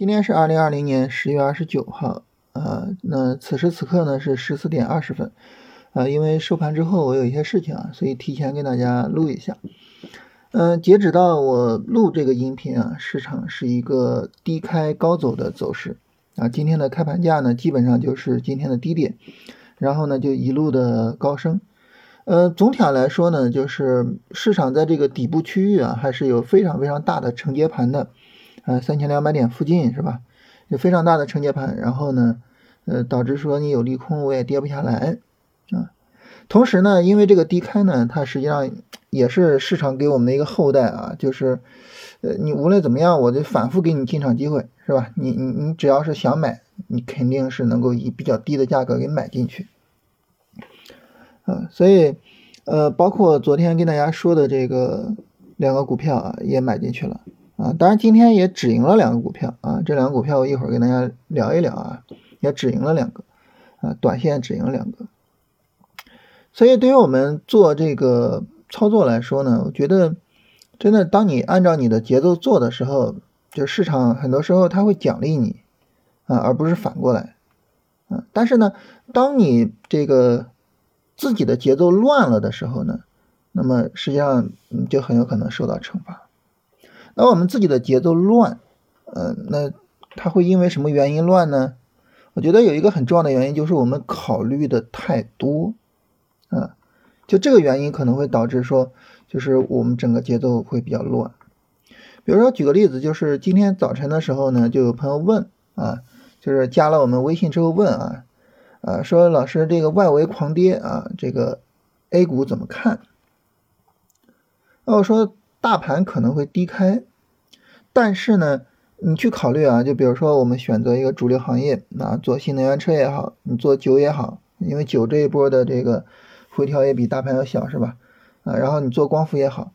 今天是二零二零年十月二十九号，啊，那此时此刻呢是十四点二十分，啊，因为收盘之后我有一些事情啊，所以提前给大家录一下。嗯，截止到我录这个音频啊，市场是一个低开高走的走势，啊，今天的开盘价呢基本上就是今天的低点，然后呢就一路的高升。呃，总体上来说呢，就是市场在这个底部区域啊，还是有非常非常大的承接盘的。呃，三千两百点附近是吧？有非常大的承接盘，然后呢，呃，导致说你有利空，我也跌不下来啊。同时呢，因为这个低开呢，它实际上也是市场给我们的一个后代啊，就是，呃，你无论怎么样，我就反复给你进场机会，是吧？你你你只要是想买，你肯定是能够以比较低的价格给买进去，啊，所以，呃，包括昨天跟大家说的这个两个股票啊，也买进去了。啊，当然今天也止盈了两个股票啊，这两个股票我一会儿跟大家聊一聊啊，也止盈了两个，啊，短线止盈两个。所以对于我们做这个操作来说呢，我觉得真的，当你按照你的节奏做的时候，就市场很多时候它会奖励你啊，而不是反过来啊。但是呢，当你这个自己的节奏乱了的时候呢，那么实际上你就很有可能受到惩罚。那我们自己的节奏乱，嗯，那它会因为什么原因乱呢？我觉得有一个很重要的原因就是我们考虑的太多，啊，就这个原因可能会导致说，就是我们整个节奏会比较乱。比如说举个例子，就是今天早晨的时候呢，就有朋友问啊，就是加了我们微信之后问啊，啊，说老师这个外围狂跌啊，这个 A 股怎么看？那我说大盘可能会低开。但是呢，你去考虑啊，就比如说我们选择一个主流行业啊，做新能源车也好，你做酒也好，因为酒这一波的这个回调也比大盘要小，是吧？啊，然后你做光伏也好，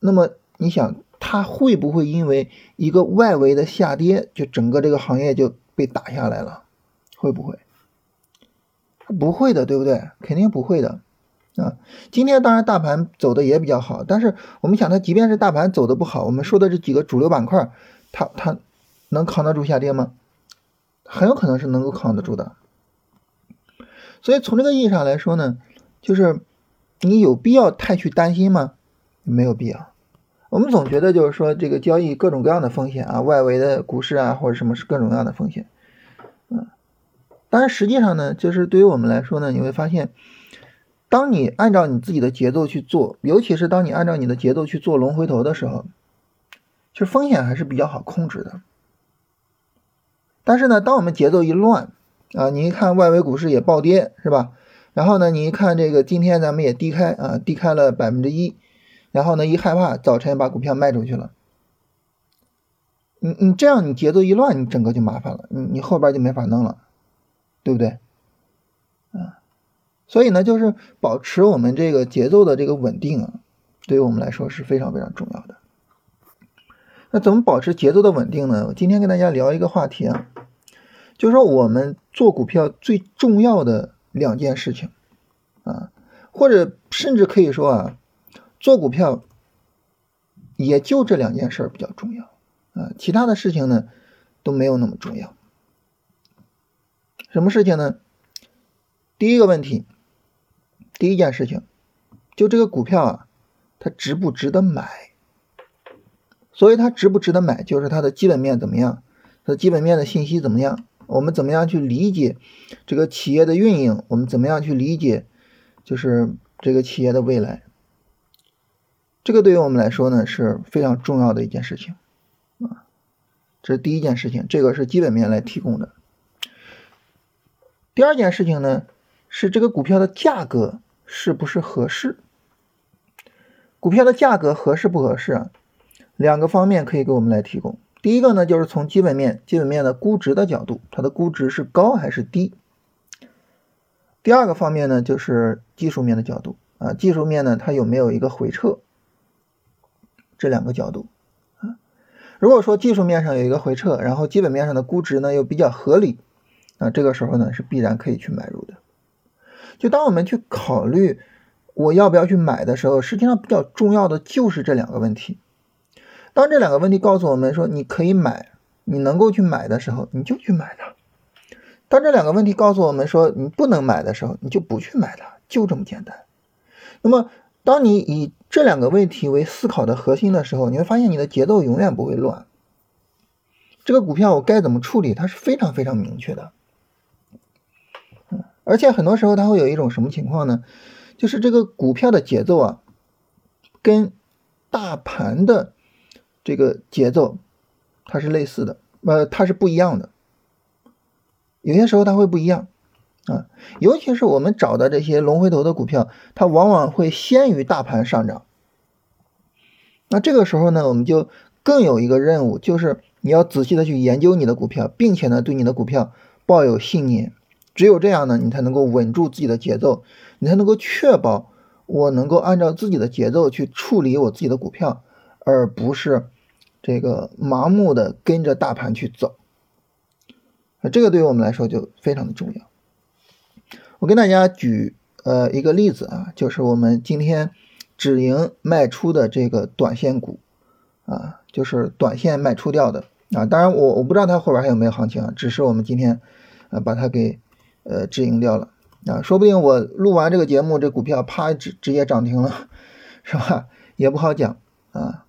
那么你想它会不会因为一个外围的下跌，就整个这个行业就被打下来了？会不会？不会的，对不对？肯定不会的。啊，今天当然大盘走的也比较好，但是我们想，它即便是大盘走的不好，我们说的这几个主流板块，它它能扛得住下跌吗？很有可能是能够扛得住的。所以从这个意义上来说呢，就是你有必要太去担心吗？没有必要。我们总觉得就是说这个交易各种各样的风险啊，外围的股市啊或者什么是各种各样的风险，嗯，但是实际上呢，就是对于我们来说呢，你会发现。当你按照你自己的节奏去做，尤其是当你按照你的节奏去做龙回头的时候，其实风险还是比较好控制的。但是呢，当我们节奏一乱啊，你一看外围股市也暴跌，是吧？然后呢，你一看这个今天咱们也低开啊，低开了百分之一，然后呢一害怕，早晨把股票卖出去了。你你这样你节奏一乱，你整个就麻烦了，你你后边就没法弄了，对不对？所以呢，就是保持我们这个节奏的这个稳定啊，对于我们来说是非常非常重要的。那怎么保持节奏的稳定呢？我今天跟大家聊一个话题啊，就是说我们做股票最重要的两件事情啊，或者甚至可以说啊，做股票也就这两件事比较重要啊，其他的事情呢都没有那么重要。什么事情呢？第一个问题。第一件事情，就这个股票啊，它值不值得买？所以它值不值得买，就是它的基本面怎么样，它的基本面的信息怎么样？我们怎么样去理解这个企业的运营？我们怎么样去理解，就是这个企业的未来？这个对于我们来说呢是非常重要的一件事情啊，这是第一件事情，这个是基本面来提供的。第二件事情呢，是这个股票的价格。是不是合适？股票的价格合适不合适啊？两个方面可以给我们来提供。第一个呢，就是从基本面、基本面的估值的角度，它的估值是高还是低？第二个方面呢，就是技术面的角度啊，技术面呢，它有没有一个回撤？这两个角度啊，如果说技术面上有一个回撤，然后基本面上的估值呢又比较合理，那这个时候呢是必然可以去买入的。就当我们去考虑我要不要去买的时候，实际上比较重要的就是这两个问题。当这两个问题告诉我们说你可以买你能够去买的时候，你就去买它；当这两个问题告诉我们说你不能买的时候，你就不去买它，就这么简单。那么，当你以这两个问题为思考的核心的时候，你会发现你的节奏永远不会乱。这个股票我该怎么处理，它是非常非常明确的。而且很多时候它会有一种什么情况呢？就是这个股票的节奏啊，跟大盘的这个节奏。它是类似的，呃，它是不一样的。有些时候它会不一样啊，尤其是我们找的这些龙回头的股票，它往往会先于大盘上涨。那这个时候呢，我们就更有一个任务，就是你要仔细的去研究你的股票，并且呢，对你的股票抱有信念。只有这样呢，你才能够稳住自己的节奏，你才能够确保我能够按照自己的节奏去处理我自己的股票，而不是。这个盲目的跟着大盘去走，这个对于我们来说就非常的重要。我跟大家举呃一个例子啊，就是我们今天止盈卖出的这个短线股啊，就是短线卖出掉的啊。当然我我不知道它后边还有没有行情啊，只是我们今天呃把它给呃止盈掉了啊，说不定我录完这个节目，这股票啪直直接涨停了，是吧？也不好讲啊。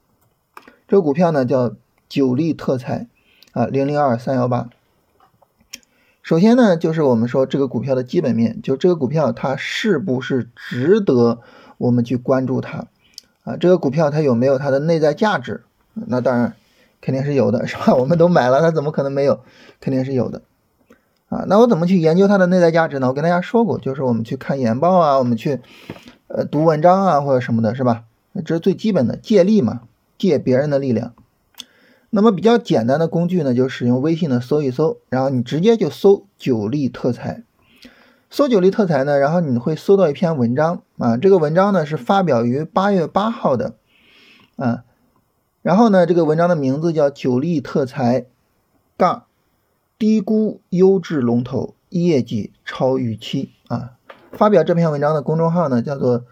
这个股票呢叫九力特材啊，零零二三幺八。首先呢，就是我们说这个股票的基本面，就这个股票它是不是值得我们去关注它啊？这个股票它有没有它的内在价值？那当然肯定是有的，是吧？我们都买了，它怎么可能没有？肯定是有的啊。那我怎么去研究它的内在价值呢？我跟大家说过，就是我们去看研报啊，我们去呃读文章啊或者什么的，是吧？这是最基本的借力嘛。借别人的力量，那么比较简单的工具呢，就使用微信的搜一搜，然后你直接就搜九力特材，搜九力特材呢，然后你会搜到一篇文章啊，这个文章呢是发表于八月八号的啊，然后呢这个文章的名字叫九力特材杠低估优质龙头业绩超预期啊，发表这篇文章的公众号呢叫做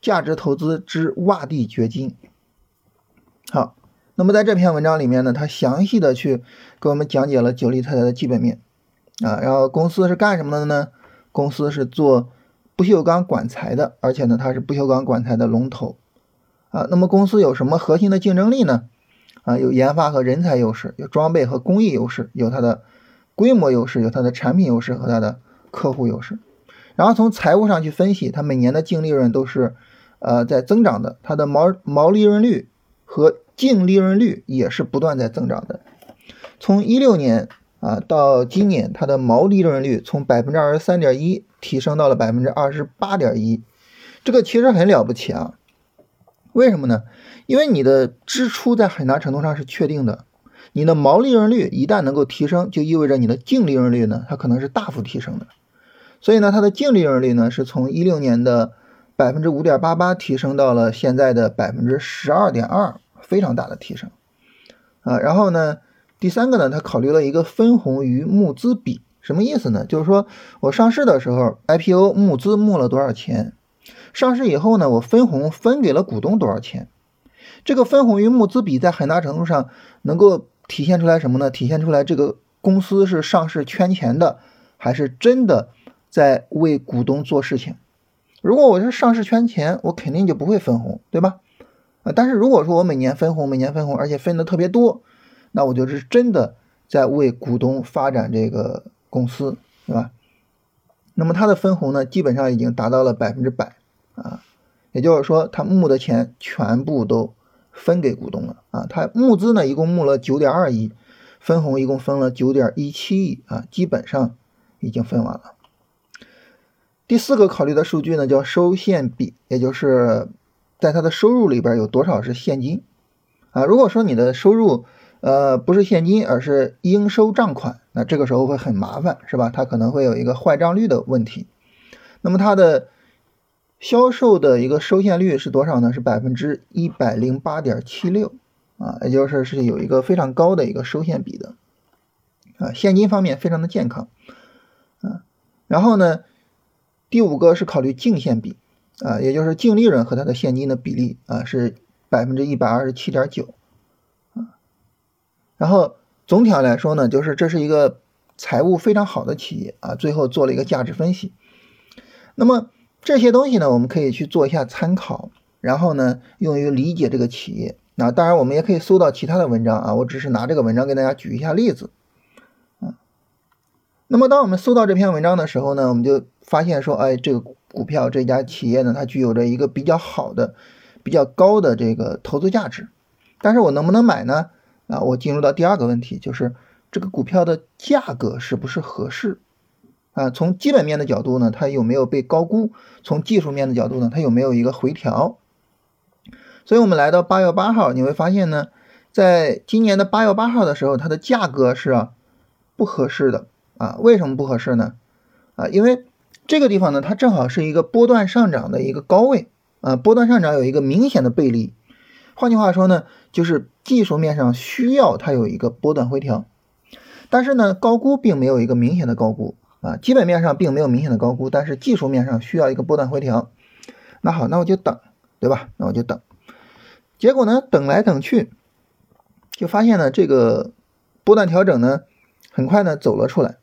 价值投资之洼地掘金。好，那么在这篇文章里面呢，他详细的去给我们讲解了九力特材的基本面啊，然后公司是干什么的呢？公司是做不锈钢管材的，而且呢，它是不锈钢管材的龙头啊。那么公司有什么核心的竞争力呢？啊，有研发和人才优势，有装备和工艺优势，有它的规模优势，有它的产品优势和它的客户优势。然后从财务上去分析，它每年的净利润都是呃在增长的，它的毛毛利润率。和净利润率也是不断在增长的，从一六年啊到今年，它的毛利润率从百分之二十三点一提升到了百分之二十八点一，这个其实很了不起啊。为什么呢？因为你的支出在很大程度上是确定的，你的毛利润率一旦能够提升，就意味着你的净利润率呢，它可能是大幅提升的。所以呢，它的净利润率呢是从一六年的。百分之五点八八提升到了现在的百分之十二点二，非常大的提升啊！然后呢，第三个呢，他考虑了一个分红与募资比，什么意思呢？就是说我上市的时候 IPO 募资募了多少钱，上市以后呢，我分红分给了股东多少钱？这个分红与募资比在很大程度上能够体现出来什么呢？体现出来这个公司是上市圈钱的，还是真的在为股东做事情？如果我是上市圈钱，我肯定就不会分红，对吧？啊，但是如果说我每年分红，每年分红，而且分的特别多，那我就是真的在为股东发展这个公司，对吧？那么他的分红呢，基本上已经达到了百分之百啊，也就是说他募的钱全部都分给股东了啊。他募资呢一共募了九点二亿，分红一共分了九点一七亿啊，基本上已经分完了。第四个考虑的数据呢，叫收现比，也就是在它的收入里边有多少是现金啊？如果说你的收入呃不是现金，而是应收账款，那这个时候会很麻烦，是吧？它可能会有一个坏账率的问题。那么它的销售的一个收现率是多少呢？是百分之一百零八点七六啊，也就是是有一个非常高的一个收现比的啊，现金方面非常的健康啊，然后呢？第五个是考虑净现比，啊，也就是净利润和它的现金的比例啊，是百分之一百二十七点九，啊，然后总体上来说呢，就是这是一个财务非常好的企业啊。最后做了一个价值分析。那么这些东西呢，我们可以去做一下参考，然后呢，用于理解这个企业。那当然，我们也可以搜到其他的文章啊。我只是拿这个文章给大家举一下例子。啊，那么当我们搜到这篇文章的时候呢，我们就发现说，哎，这个股票这家企业呢，它具有着一个比较好的、比较高的这个投资价值。但是我能不能买呢？啊，我进入到第二个问题，就是这个股票的价格是不是合适？啊，从基本面的角度呢，它有没有被高估？从技术面的角度呢，它有没有一个回调？所以我们来到八月八号，你会发现呢，在今年的八月八号的时候，它的价格是不合适的啊。为什么不合适呢？啊，因为这个地方呢，它正好是一个波段上涨的一个高位啊，波段上涨有一个明显的背离。换句话说呢，就是技术面上需要它有一个波段回调，但是呢，高估并没有一个明显的高估。啊，基本面上并没有明显的高估，但是技术面上需要一个波段回调。那好，那我就等，对吧？那我就等。结果呢，等来等去，就发现呢，这个波段调整呢，很快呢走了出来。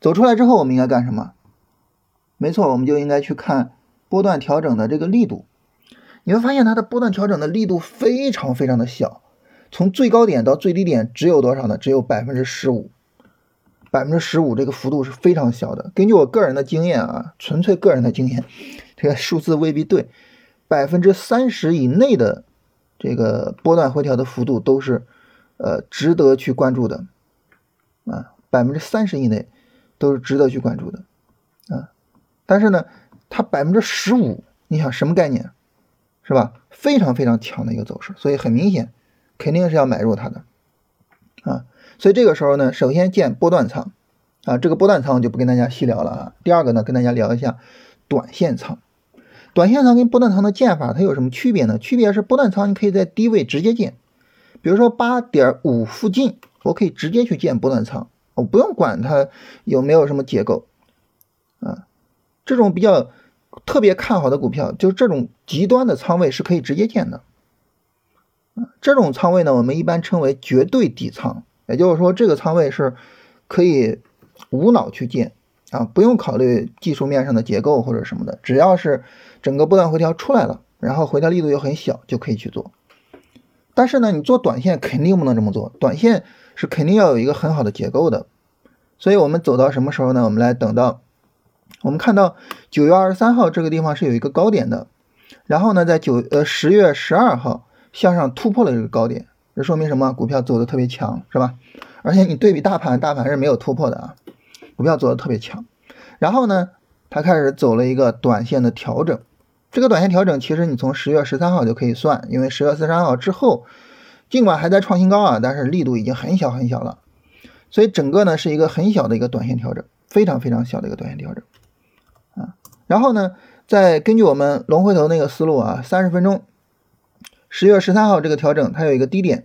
走出来之后，我们应该干什么？没错，我们就应该去看波段调整的这个力度。你会发现它的波段调整的力度非常非常的小，从最高点到最低点只有多少呢？只有百分之十五。百分之十五这个幅度是非常小的。根据我个人的经验啊，纯粹个人的经验，这个数字未必对。百分之三十以内的这个波段回调的幅度都是呃值得去关注的啊，百分之三十以内都是值得去关注的啊。但是呢，它百分之十五，你想什么概念？是吧？非常非常强的一个走势，所以很明显，肯定是要买入它的啊。所以这个时候呢，首先建波段仓，啊，这个波段仓我就不跟大家细聊了啊。第二个呢，跟大家聊一下短线仓。短线仓跟波段仓的建法它有什么区别呢？区别是波段仓你可以在低位直接建，比如说八点五附近，我可以直接去建波段仓，我不用管它有没有什么结构，啊，这种比较特别看好的股票，就这种极端的仓位是可以直接建的，啊，这种仓位呢，我们一般称为绝对底仓。也就是说，这个仓位是可以无脑去建啊，不用考虑技术面上的结构或者什么的，只要是整个波段回调出来了，然后回调力度又很小，就可以去做。但是呢，你做短线肯定不能这么做，短线是肯定要有一个很好的结构的。所以我们走到什么时候呢？我们来等到我们看到九月二十三号这个地方是有一个高点的，然后呢，在九呃十月十二号向上突破了这个高点。这说明什么？股票走的特别强，是吧？而且你对比大盘，大盘是没有突破的啊，股票走的特别强。然后呢，它开始走了一个短线的调整。这个短线调整其实你从十月十三号就可以算，因为十月十三号之后，尽管还在创新高啊，但是力度已经很小很小了。所以整个呢是一个很小的一个短线调整，非常非常小的一个短线调整啊。然后呢，再根据我们龙回头那个思路啊，三十分钟。十月十三号这个调整，它有一个低点，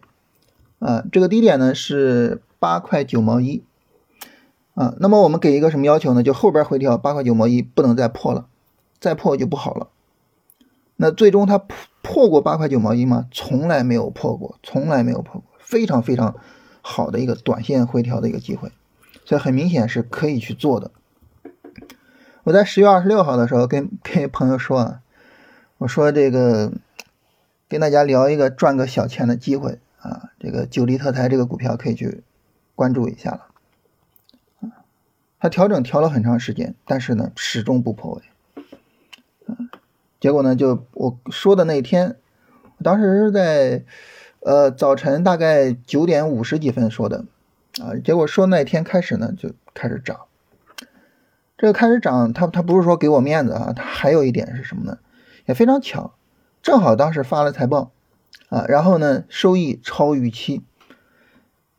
啊，这个低点呢是八块九毛一，啊，那么我们给一个什么要求呢？就后边回调八块九毛一不能再破了，再破就不好了。那最终它破破过八块九毛一吗？从来没有破过，从来没有破过，非常非常好的一个短线回调的一个机会，所以很明显是可以去做的。我在十月二十六号的时候跟跟朋友说啊，我说这个。跟大家聊一个赚个小钱的机会啊，这个九黎特材这个股票可以去关注一下了啊。它调整调了很长时间，但是呢始终不破位啊。结果呢就我说的那天，当时是在呃早晨大概九点五十几分说的啊。结果说那天开始呢就开始涨，这个开始涨，它它不是说给我面子啊，它还有一点是什么呢？也非常巧。正好当时发了财报，啊，然后呢，收益超预期。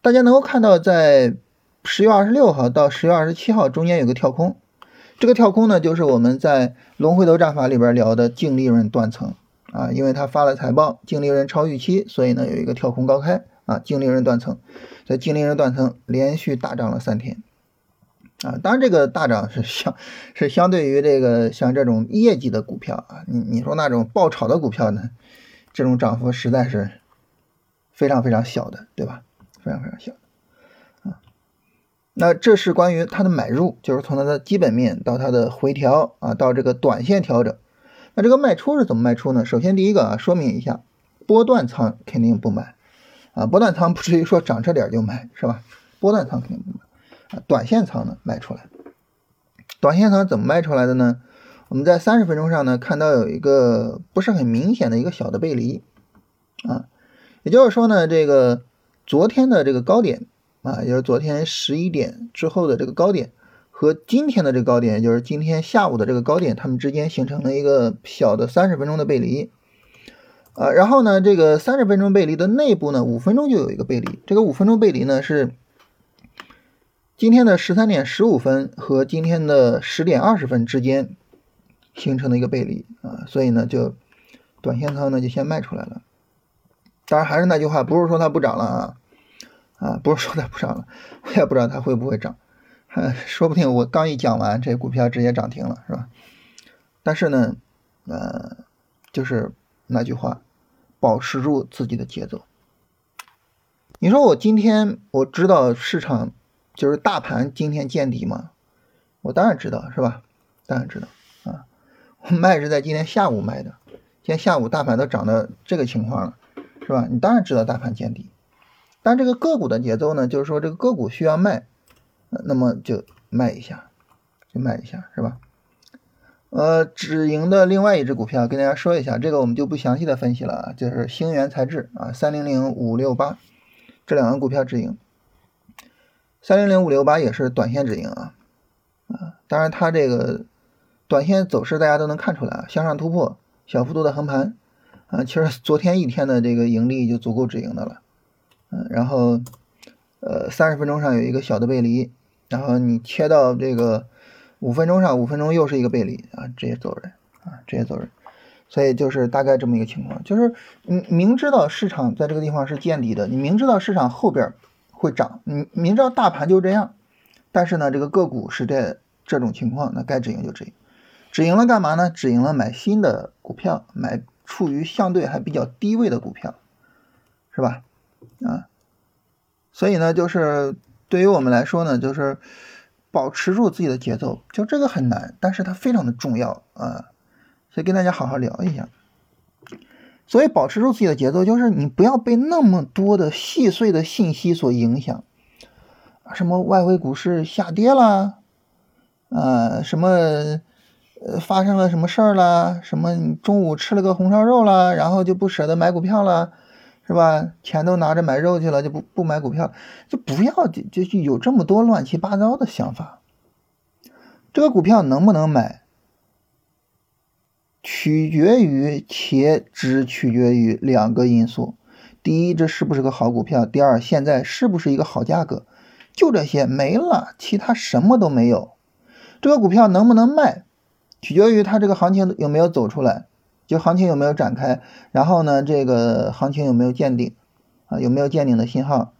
大家能够看到，在十月二十六号到十月二十七号中间有个跳空，这个跳空呢，就是我们在龙回头战法里边聊的净利润断层啊，因为它发了财报，净利润超预期，所以呢有一个跳空高开啊，净利润断层，在净利润断层连续大涨了三天。啊，当然这个大涨是相是相对于这个像这种业绩的股票啊，你你说那种爆炒的股票呢，这种涨幅实在是非常非常小的，对吧？非常非常小啊。那这是关于它的买入，就是从它的基本面到它的回调啊，到这个短线调整。那这个卖出是怎么卖出呢？首先第一个啊，说明一下，波段仓肯定不买啊，波段仓不至于说涨这点就买是吧？波段仓肯定不买，啊短线仓呢卖出来。短线仓怎么卖出来的呢？我们在三十分钟上呢看到有一个不是很明显的一个小的背离啊，也就是说呢，这个昨天的这个高点。啊，也就是昨天十一点之后的这个高点和今天的这个高点，也就是今天下午的这个高点，它们之间形成了一个小的三十分钟的背离。啊，然后呢，这个三十分钟背离的内部呢，五分钟就有一个背离。这个五分钟背离呢是今天的十三点十五分和今天的十点二十分之间形成的一个背离啊，所以呢，就短线仓呢就先卖出来了。当然还是那句话，不是说它不涨了啊。啊，不是说它不涨了，我 也不知道它会不会涨，说不定我刚一讲完，这股票直接涨停了，是吧？但是呢，呃，就是那句话，保持住自己的节奏。你说我今天我知道市场就是大盘今天见底吗？我当然知道，是吧？当然知道啊，我卖是在今天下午卖的，今天下午大盘都涨到这个情况了，是吧？你当然知道大盘见底。但这个个股的节奏呢，就是说这个个股需要卖，那么就卖一下，就卖一下，是吧？呃，止盈的另外一只股票跟大家说一下，这个我们就不详细的分析了啊，就是星源材质啊，三零零五六八这两个股票止盈，三零零五六八也是短线止盈啊，啊，当然它这个短线走势大家都能看出来啊，向上突破，小幅度的横盘啊，其实昨天一天的这个盈利就足够止盈的了。嗯，然后，呃，三十分钟上有一个小的背离，然后你切到这个五分钟上，五分钟又是一个背离啊，直接走人啊，直接走人。所以就是大概这么一个情况，就是你明知道市场在这个地方是见底的，你明知道市场后边会涨，你明知道大盘就这样，但是呢，这个个股是这这种情况，那该止盈就止盈，止盈了干嘛呢？止盈了买新的股票，买处于相对还比较低位的股票，是吧？啊，所以呢，就是对于我们来说呢，就是保持住自己的节奏，就这个很难，但是它非常的重要啊，所以跟大家好好聊一下。所以保持住自己的节奏，就是你不要被那么多的细碎的信息所影响，什么外围股市下跌啦，啊，什么呃发生了什么事儿啦，什么你中午吃了个红烧肉啦，然后就不舍得买股票了。是吧？钱都拿着买肉去了，就不不买股票，就不要就就有这么多乱七八糟的想法。这个股票能不能买，取决于且只取决于两个因素：第一，这是不是个好股票；第二，现在是不是一个好价格。就这些没了，其他什么都没有。这个股票能不能卖，取决于它这个行情有没有走出来。就行情有没有展开，然后呢，这个行情有没有见顶啊？有没有见顶的信号？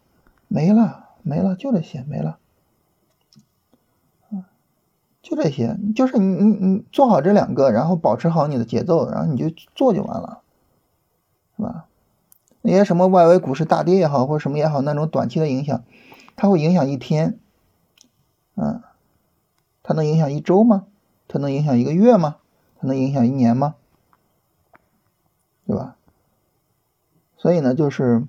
没了，没了，就这些，没了。就这些，就是你你你做好这两个，然后保持好你的节奏，然后你就做就完了，是吧？那些什么外围股市大跌也好，或者什么也好，那种短期的影响，它会影响一天，嗯，它能影响一周吗？它能影响一个月吗？它能影响一年吗？对吧？所以呢，就是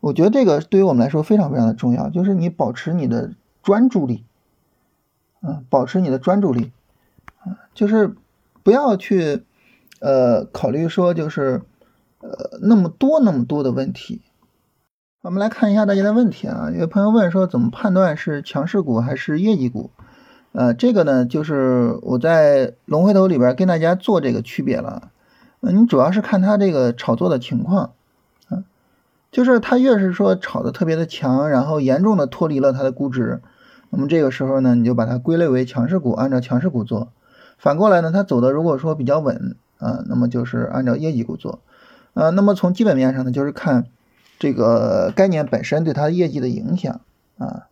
我觉得这个对于我们来说非常非常的重要，就是你保持你的专注力，啊，保持你的专注力，啊，就是不要去呃考虑说就是呃那么多那么多的问题。我们来看一下大家的问题啊，有朋友问说怎么判断是强势股还是业绩股？呃，这个呢，就是我在龙回头里边跟大家做这个区别了。你主要是看它这个炒作的情况，啊，就是它越是说炒的特别的强，然后严重的脱离了它的估值，那么这个时候呢，你就把它归类为强势股，按照强势股做。反过来呢，它走的如果说比较稳，啊，那么就是按照业绩股做。啊，那么从基本面上呢，就是看这个概念本身对它业绩的影响，啊，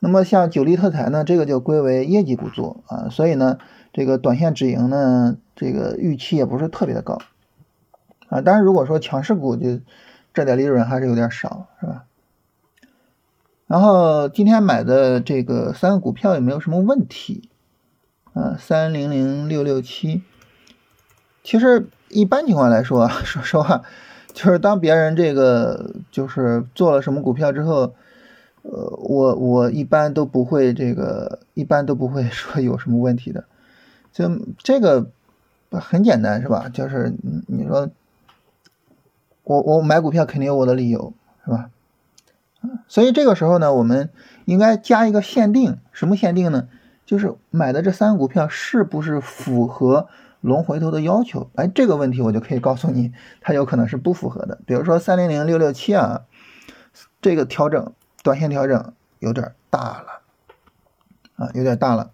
那么像九力特材呢，这个就归为业绩股做，啊，所以呢。这个短线止盈呢，这个预期也不是特别的高啊。当然，如果说强势股就这点利润还是有点少，是吧？然后今天买的这个三个股票有没有什么问题？啊，三零零六六七，其实一般情况来说，说实话，就是当别人这个就是做了什么股票之后，呃，我我一般都不会这个，一般都不会说有什么问题的，就这个很简单是吧？就是你你说我我买股票肯定有我的理由是吧？所以这个时候呢，我们应该加一个限定，什么限定呢？就是买的这三个股票是不是符合龙回头的要求？哎，这个问题我就可以告诉你，它有可能是不符合的。比如说三零零六六七啊，这个调整，短线调整有点大了啊，有点大了。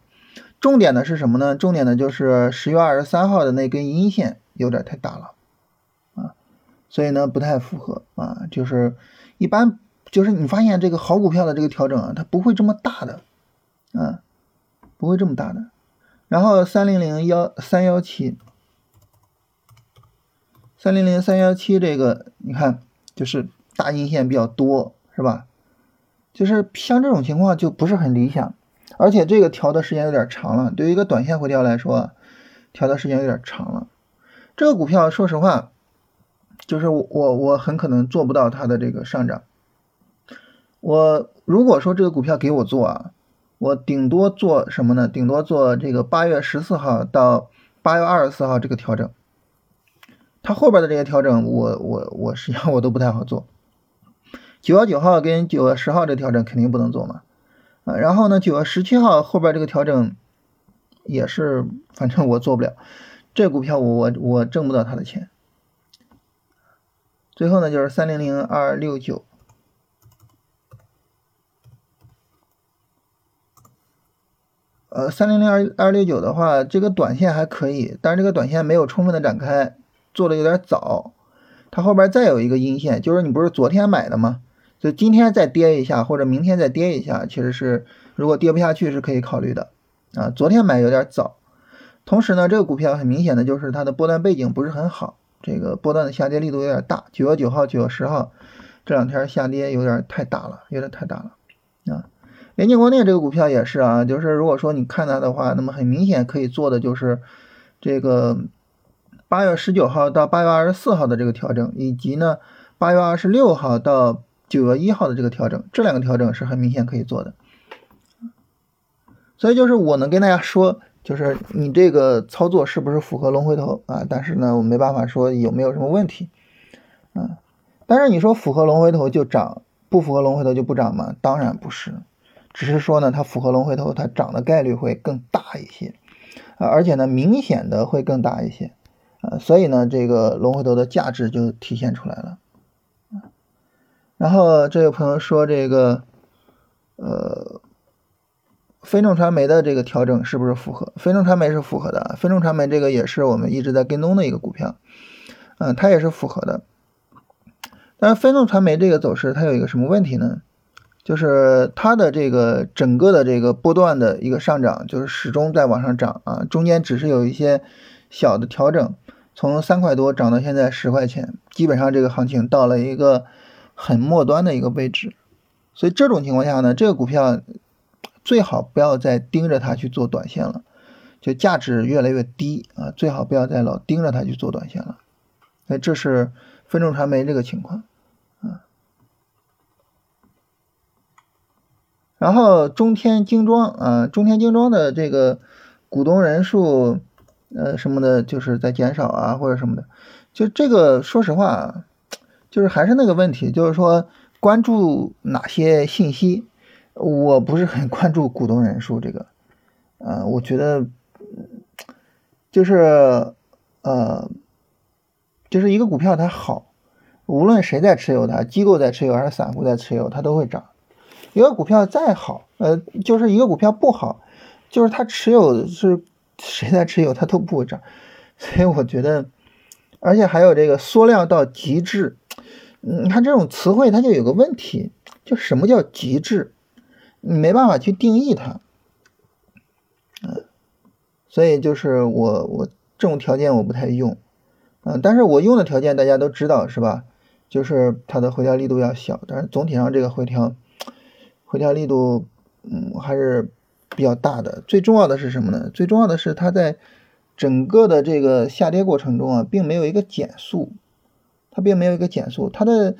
重点的是什么呢？重点的就是十月二十三号的那根阴线有点太大了啊，所以呢不太符合啊，就是一般。就是你发现这个好股票的这个调整啊，它不会这么大的，啊，不会这么大的。然后三零零幺三幺七，三零零三幺七这个你看就是大阴线比较多，是吧？就是像这种情况就不是很理想，而且这个调的时间有点长了。对于一个短线回调来说，调的时间有点长了。这个股票说实话，就是我我我很可能做不到它的这个上涨。我如果说这个股票给我做啊，我顶多做什么呢？顶多做这个八月十四号到八月二十四号这个调整。它后边的这些调整，我我我实际上我都不太好做。九月九号跟九月十号这调整肯定不能做嘛，啊，然后呢九月十七号后边这个调整也是，反正我做不了。这股票我我我挣不到它的钱。最后呢就是三零零二六九。呃，三零零二二六九的话，这个短线还可以，但是这个短线没有充分的展开，做的有点早。它后边再有一个阴线，就是你不是昨天买的吗？就今天再跌一下，或者明天再跌一下，其实是如果跌不下去是可以考虑的啊。昨天买有点早，同时呢，这个股票很明显的就是它的波段背景不是很好，这个波段的下跌力度有点大。九月九号、九月十号这两天下跌有点太大了，有点太大了。联景光电这个股票也是啊，就是如果说你看它的话，那么很明显可以做的就是这个八月十九号到八月二十四号的这个调整，以及呢八月二十六号到九月一号的这个调整，这两个调整是很明显可以做的。所以就是我能跟大家说，就是你这个操作是不是符合龙回头啊？但是呢，我没办法说有没有什么问题，啊，但是你说符合龙回头就涨，不符合龙回头就不涨吗？当然不是。只是说呢，它符合龙回头，它涨的概率会更大一些，啊，而且呢，明显的会更大一些，啊，所以呢，这个龙回头的价值就体现出来了，然后这位朋友说，这个，呃，飞众传媒的这个调整是不是符合？飞众传媒是符合的，飞众传媒这个也是我们一直在跟踪的一个股票，嗯，它也是符合的，但是飞众传媒这个走势它有一个什么问题呢？就是它的这个整个的这个波段的一个上涨，就是始终在往上涨啊，中间只是有一些小的调整，从三块多涨到现在十块钱，基本上这个行情到了一个很末端的一个位置，所以这种情况下呢，这个股票最好不要再盯着它去做短线了，就价值越来越低啊，最好不要再老盯着它去做短线了，所以这是分众传媒这个情况。然后中天精装啊，中天精装的这个股东人数，呃什么的，就是在减少啊，或者什么的，就这个说实话，就是还是那个问题，就是说关注哪些信息，我不是很关注股东人数这个，呃，我觉得就是呃，就是一个股票它好，无论谁在持有它，机构在持有还是散户在持有，它都会涨。一个股票再好，呃，就是一个股票不好，就是它持有是谁在持有，它都不会涨。所以我觉得，而且还有这个缩量到极致，你看这种词汇它就有个问题，就什么叫极致？你没办法去定义它，嗯，所以就是我我这种条件我不太用，嗯，但是我用的条件大家都知道是吧？就是它的回调力度要小，但是总体上这个回调。回调力度嗯还是比较大的。最重要的是什么呢？最重要的是它在整个的这个下跌过程中啊，并没有一个减速，它并没有一个减速，它的。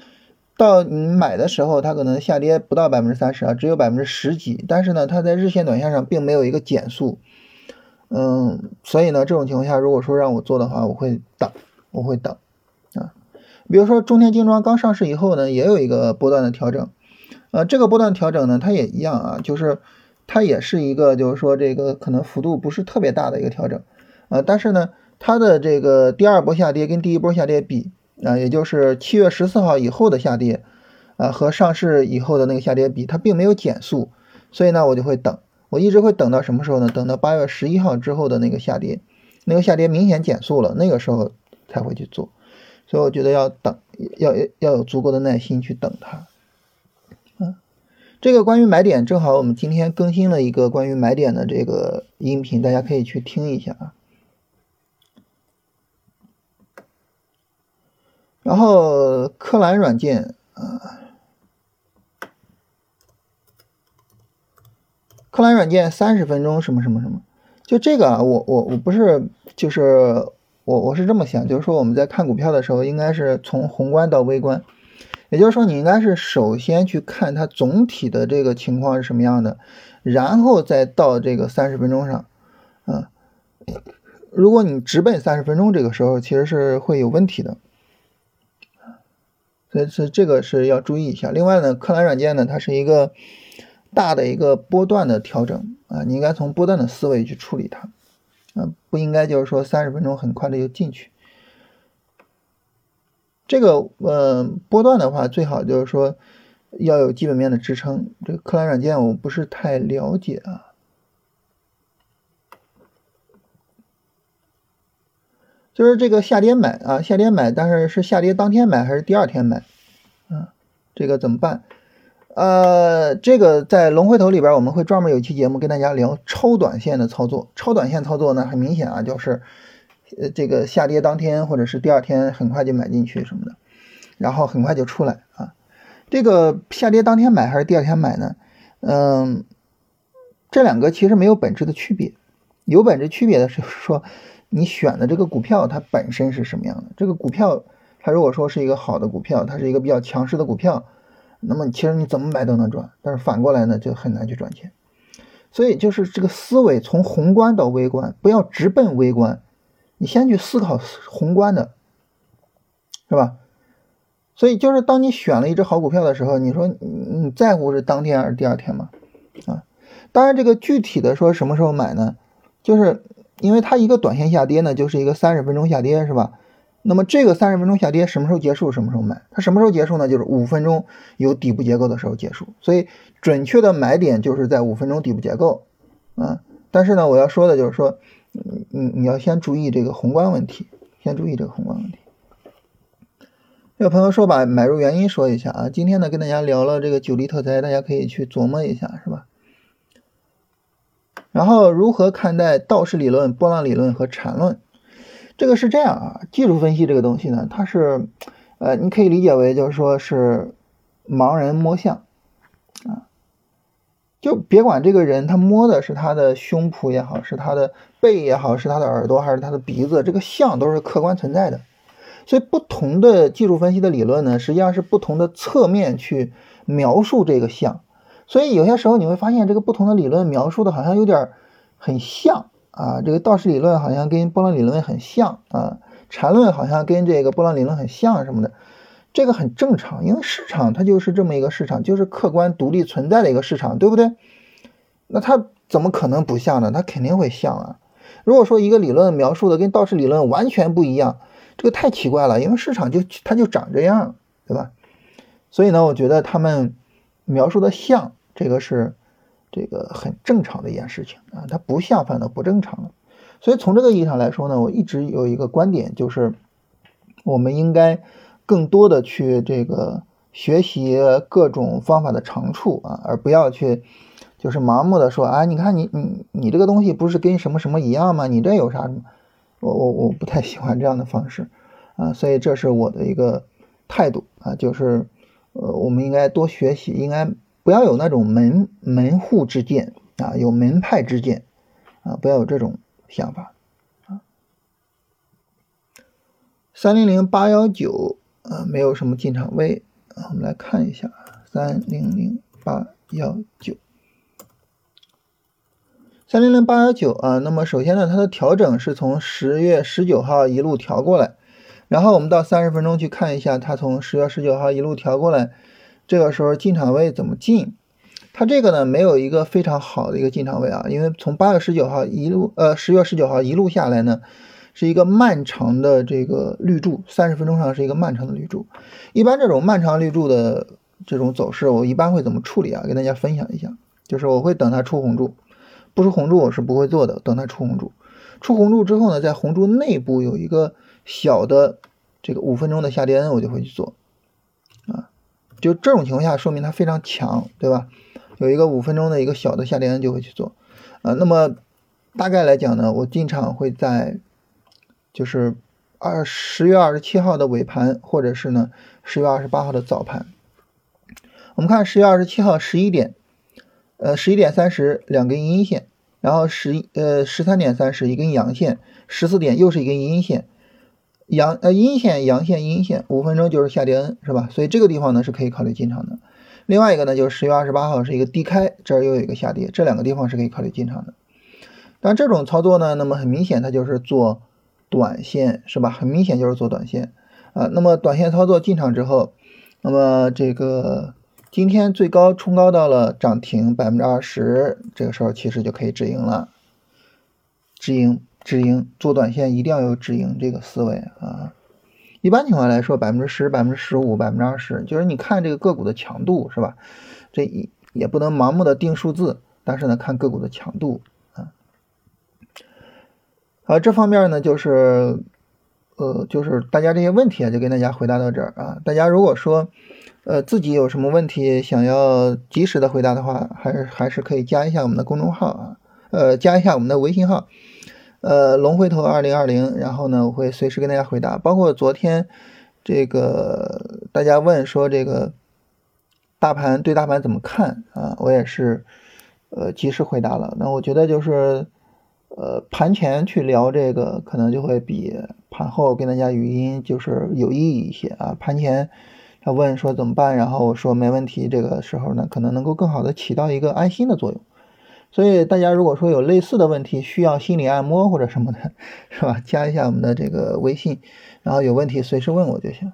到你买的时候，它可能下跌不到百分之三十啊，只有百分之十几。但是呢，它在日线、短线上并没有一个减速，嗯，所以呢，这种情况下，如果说让我做的话，我会等，我会等啊。比如说中天精装刚上市以后呢，也有一个波段的调整，呃，这个波段调整呢，它也一样啊，就是它也是一个，就是说这个可能幅度不是特别大的一个调整，啊，但是呢，它的这个第二波下跌跟第一波下跌比。啊，也就是七月十四号以后的下跌，啊，和上市以后的那个下跌比，它并没有减速，所以呢，我就会等，我一直会等到什么时候呢？等到八月十一号之后的那个下跌，那个下跌明显减速了，那个时候才会去做，所以我觉得要等，要要有足够的耐心去等它。这个关于买点，正好我们今天更新了一个关于买点的这个音频，大家可以去听一下啊。然后科蓝软件啊，科蓝软件三十分钟什么什么什么，就这个啊，我我我不是就是我我是这么想，就是说我们在看股票的时候，应该是从宏观到微观，也就是说你应该是首先去看它总体的这个情况是什么样的，然后再到这个三十分钟上，嗯，如果你直奔三十分钟，这个时候其实是会有问题的。所以是这个是要注意一下。另外呢，克兰软件呢，它是一个大的一个波段的调整啊，你应该从波段的思维去处理它啊，不应该就是说三十分钟很快的就进去。这个呃波段的话，最好就是说要有基本面的支撑。这个克兰软件我不是太了解啊。就是这个下跌买啊，下跌买，但是是下跌当天买还是第二天买？啊，这个怎么办？呃，这个在龙回头里边我们会专门有一期节目跟大家聊超短线的操作。超短线操作呢，很明显啊，就是呃这个下跌当天或者是第二天很快就买进去什么的，然后很快就出来啊。这个下跌当天买还是第二天买呢？嗯，这两个其实没有本质的区别，有本质区别的是说。你选的这个股票它本身是什么样的？这个股票它如果说是一个好的股票，它是一个比较强势的股票，那么其实你怎么买都能赚。但是反过来呢，就很难去赚钱。所以就是这个思维从宏观到微观，不要直奔微观，你先去思考宏观的，是吧？所以就是当你选了一只好股票的时候，你说你在乎是当天还是第二天吗？啊，当然这个具体的说什么时候买呢？就是。因为它一个短线下跌呢，就是一个三十分钟下跌，是吧？那么这个三十分钟下跌什么时候结束？什么时候买？它什么时候结束呢？就是五分钟有底部结构的时候结束。所以准确的买点就是在五分钟底部结构，啊。但是呢，我要说的就是说，你你你要先注意这个宏观问题，先注意这个宏观问题。有朋友说把买入原因说一下啊，今天呢跟大家聊了这个九力特材，大家可以去琢磨一下，是吧？然后如何看待道氏理论、波浪理论和缠论？这个是这样啊，技术分析这个东西呢，它是，呃，你可以理解为就是说是盲人摸象，就别管这个人他摸的是他的胸脯也好，是他的背也好，是他的耳朵还是他的鼻子，这个象都是客观存在的。所以不同的技术分析的理论呢，实际上是不同的侧面去描述这个象。所以有些时候你会发现，这个不同的理论描述的好像有点很像啊。这个道氏理论好像跟波浪理论很像啊，缠论好像跟这个波浪理论很像什么的，这个很正常，因为市场它就是这么一个市场，就是客观独立存在的一个市场，对不对？那它怎么可能不像呢？它肯定会像啊。如果说一个理论描述的跟道氏理论完全不一样，这个太奇怪了，因为市场就它就长这样，对吧？所以呢，我觉得他们描述的像。这个是这个很正常的一件事情啊，它不像反倒不正常了。所以从这个意义上来说呢，我一直有一个观点，就是我们应该更多的去这个学习各种方法的长处啊，而不要去就是盲目的说啊，你看你你你这个东西不是跟什么什么一样吗？你这有啥？我我我不太喜欢这样的方式啊，所以这是我的一个态度啊，就是呃，我们应该多学习，应该。不要有那种门门户之见啊，有门派之见啊，不要有这种想法啊。三零零八幺九啊，没有什么进场位啊，我们来看一下三零零八幺九。三零零八幺九啊，那么首先呢，它的调整是从十月十九号一路调过来，然后我们到三十分钟去看一下，它从十月十九号一路调过来，这个时候进场位怎么进？它这个呢没有一个非常好的一个进场位啊，因为从八月十九号一路呃十月十九号一路下来呢，是一个漫长的这个绿柱，三十分钟上是一个漫长的绿柱。一般这种漫长绿柱的这种走势，我一般会怎么处理啊？跟大家分享一下，就是我会等它出红柱。不出红柱我是不会做的，等它出红柱，出红柱之后呢，在红柱内部有一个小的这个五分钟的下跌 N，我就会去做，啊，就这种情况下说明它非常强，对吧？有一个五分钟的一个小的下跌 N 就会去做，啊，那么大概来讲呢，我进场会在就是二十月二十七号的尾盘，或者是呢十月二十八号的早盘。我们看十月二十七号十一点。呃，十一点三十两根阴线，然后十一呃十三点三十一根阳线，十四点又是一根阴线，阳呃阴线阳线阴线，五分钟就是下跌 N 是吧？所以这个地方呢是可以考虑进场的。另外一个呢就是十月二十八号是一个低开，这儿又有一个下跌，这两个地方是可以考虑进场的。但这种操作呢，那么很明显它就是做短线是吧？很明显就是做短线啊。那么短线操作进场之后，那么这个。今天最高冲高到了涨停百分之二十，这个时候其实就可以止盈了。止盈，止盈，做短线一定要有止盈这个思维啊。一般情况来说，百分之十、百分之十五、百分之二十，就是你看这个个股的强度是吧？这也也不能盲目的定数字，但是呢，看个股的强度好，这方面呢，就是呃，就是大家这些问题啊，就跟大家回答到这儿啊。大家如果说。呃，自己有什么问题想要及时的回答的话，还是还是可以加一下我们的公众号啊，呃，加一下我们的微信号，呃，龙回头二零二零，然后呢，我会随时跟大家回答。包括昨天这个大家问说这个大盘对大盘怎么看啊，我也是呃及时回答了。那我觉得就是呃盘前去聊这个，可能就会比盘后跟大家语音就是有意义一些啊，盘前。他问说怎么办，然后我说没问题。这个时候呢，可能能够更好的起到一个安心的作用。所以大家如果说有类似的问题，需要心理按摩或者什么的，是吧？加一下我们的这个微信，然后有问题随时问我就行。